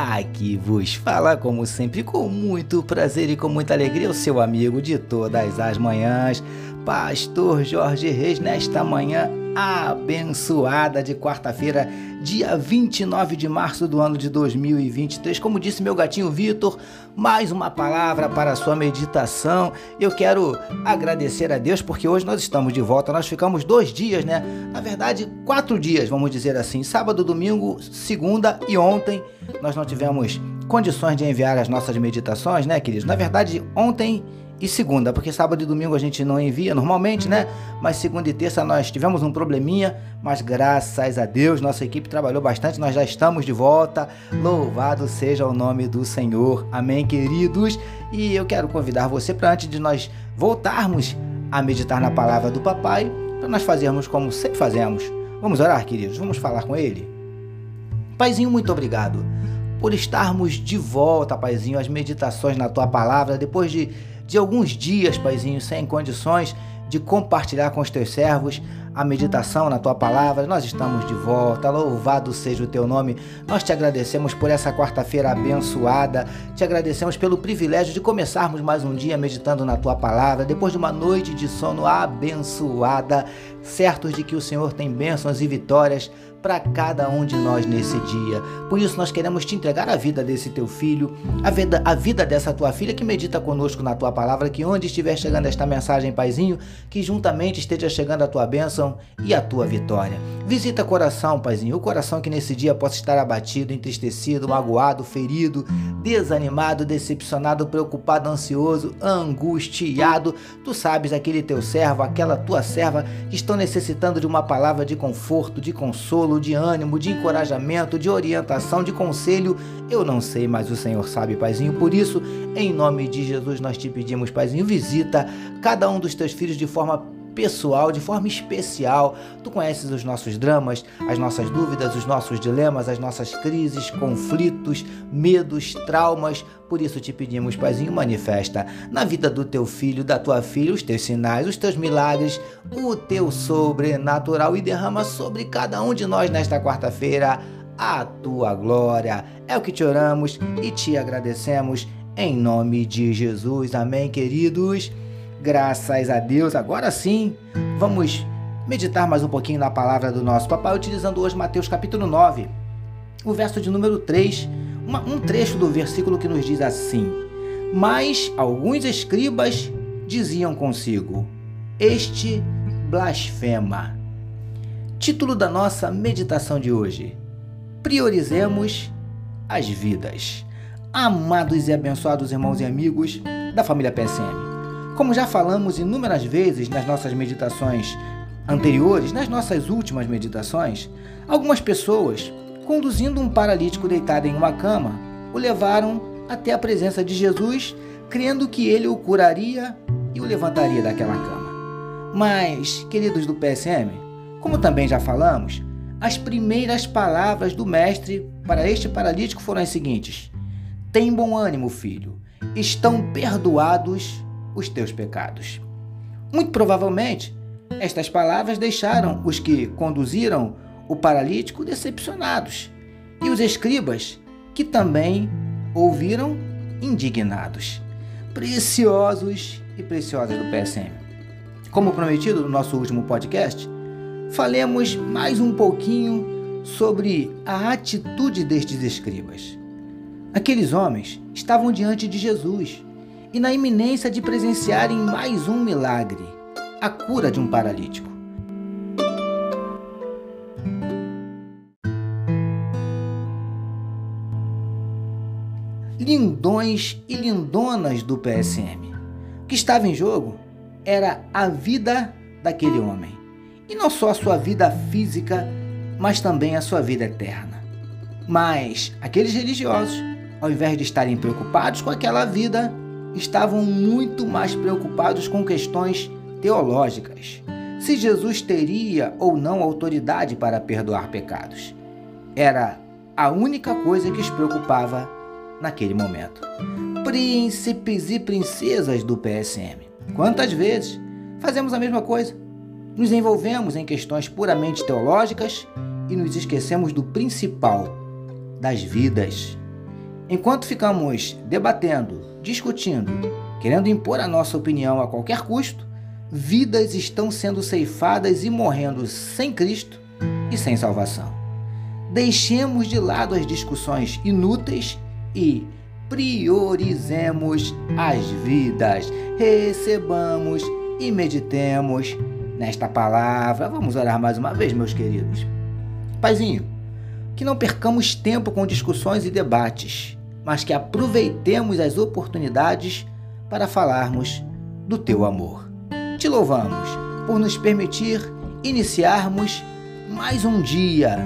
Aqui vos fala, como sempre, com muito prazer e com muita alegria, o seu amigo de todas as manhãs, Pastor Jorge Reis, nesta manhã abençoada de quarta-feira, dia 29 de março do ano de 2023. Como disse meu gatinho Vitor, mais uma palavra para a sua meditação. Eu quero agradecer a Deus porque hoje nós estamos de volta. Nós ficamos dois dias, né? Na verdade, quatro dias, vamos dizer assim: sábado, domingo, segunda e ontem. Nós não tivemos condições de enviar as nossas meditações, né, queridos? Na verdade, ontem e segunda, porque sábado e domingo a gente não envia normalmente, né? Mas segunda e terça nós tivemos um probleminha, mas graças a Deus nossa equipe trabalhou bastante, nós já estamos de volta. Louvado seja o nome do Senhor. Amém, queridos. E eu quero convidar você para antes de nós voltarmos a meditar na palavra do papai, para nós fazermos como sempre fazemos. Vamos orar, queridos. Vamos falar com ele. Paizinho, muito obrigado por estarmos de volta, Paizinho, às meditações na tua palavra depois de de alguns dias, Paizinho, sem condições de compartilhar com os teus servos a meditação na tua palavra. Nós estamos de volta. Louvado seja o teu nome. Nós te agradecemos por essa quarta-feira abençoada. Te agradecemos pelo privilégio de começarmos mais um dia meditando na tua palavra, depois de uma noite de sono abençoada, certos de que o Senhor tem bênçãos e vitórias para cada um de nós nesse dia. Por isso nós queremos te entregar a vida desse teu filho, a vida, a vida dessa tua filha que medita conosco na tua palavra, que onde estiver chegando esta mensagem, Paizinho, que juntamente esteja chegando a tua bênção e a tua vitória. Visita coração, Paizinho, o coração que nesse dia possa estar abatido, entristecido, magoado, ferido, desanimado, decepcionado, preocupado, ansioso, angustiado. Tu sabes aquele teu servo, aquela tua serva que estão necessitando de uma palavra de conforto, de consolo, de ânimo, de encorajamento, de orientação, de conselho. Eu não sei, mas o Senhor sabe, Paizinho. Por isso, em nome de Jesus, nós te pedimos, Paizinho, visita cada um dos teus filhos de forma pessoal, de forma especial. Tu conheces os nossos dramas, as nossas dúvidas, os nossos dilemas, as nossas crises, conflitos, medos, traumas. Por isso te pedimos, Paizinho, manifesta na vida do teu filho, da tua filha, os teus sinais, os teus milagres, o teu sobrenatural e derrama sobre cada um de nós nesta quarta-feira a tua glória. É o que te oramos e te agradecemos em nome de Jesus. Amém, queridos. Graças a Deus, agora sim, vamos meditar mais um pouquinho na palavra do nosso papai, utilizando hoje Mateus capítulo 9, o verso de número 3, uma, um trecho do versículo que nos diz assim: Mas alguns escribas diziam consigo: Este blasfema. Título da nossa meditação de hoje: Priorizemos as vidas. Amados e abençoados irmãos e amigos da família PSM. Como já falamos inúmeras vezes nas nossas meditações anteriores, nas nossas últimas meditações, algumas pessoas, conduzindo um paralítico deitado em uma cama, o levaram até a presença de Jesus, crendo que ele o curaria e o levantaria daquela cama. Mas, queridos do PSM, como também já falamos, as primeiras palavras do Mestre para este paralítico foram as seguintes: Tem bom ânimo, filho, estão perdoados os teus pecados. Muito provavelmente, estas palavras deixaram os que conduziram o paralítico decepcionados e os escribas, que também ouviram indignados. Preciosos e preciosas do PSM. Como prometido no nosso último podcast, falemos mais um pouquinho sobre a atitude destes escribas. Aqueles homens estavam diante de Jesus e na iminência de presenciarem mais um milagre a cura de um paralítico. Lindões e lindonas do PSM. O que estava em jogo era a vida daquele homem. E não só a sua vida física, mas também a sua vida eterna. Mas aqueles religiosos, ao invés de estarem preocupados com aquela vida, estavam muito mais preocupados com questões teológicas. Se Jesus teria ou não autoridade para perdoar pecados. Era a única coisa que os preocupava naquele momento. Príncipes e princesas do PSM. Quantas vezes fazemos a mesma coisa? Nos envolvemos em questões puramente teológicas e nos esquecemos do principal, das vidas. Enquanto ficamos debatendo, discutindo, querendo impor a nossa opinião a qualquer custo, vidas estão sendo ceifadas e morrendo sem Cristo e sem salvação. Deixemos de lado as discussões inúteis e priorizemos as vidas. Recebamos e meditemos nesta palavra. Vamos orar mais uma vez, meus queridos. Paizinho, que não percamos tempo com discussões e debates, mas que aproveitemos as oportunidades para falarmos do teu amor. Te louvamos por nos permitir iniciarmos mais um dia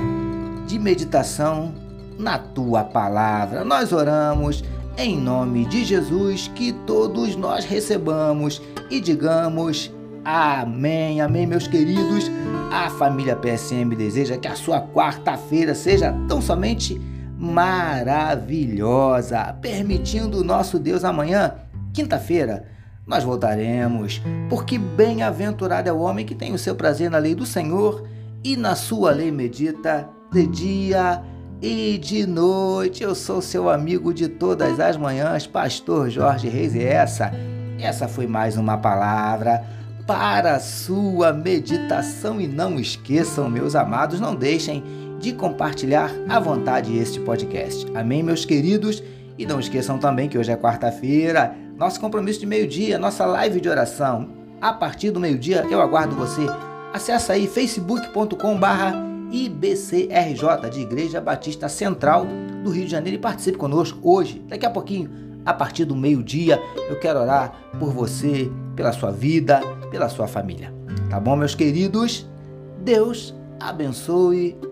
de meditação na tua palavra. Nós oramos em nome de Jesus que todos nós recebamos e digamos amém. Amém, meus queridos. A família PSM deseja que a sua quarta-feira seja tão somente maravilhosa, permitindo o nosso Deus amanhã, quinta-feira, nós voltaremos, porque bem-aventurado é o homem que tem o seu prazer na lei do Senhor e na sua lei medita de dia e de noite. Eu sou seu amigo de todas as manhãs, pastor Jorge Reis, e essa, essa foi mais uma palavra para a sua meditação. E não esqueçam, meus amados, não deixem de compartilhar à vontade este podcast. Amém, meus queridos? E não esqueçam também que hoje é quarta-feira, nosso compromisso de meio-dia, nossa live de oração. A partir do meio-dia eu aguardo você. Acesse aí facebook.com/barra IBCRJ de Igreja Batista Central do Rio de Janeiro e participe conosco hoje, daqui a pouquinho, a partir do meio-dia. Eu quero orar por você, pela sua vida, pela sua família. Tá bom, meus queridos? Deus abençoe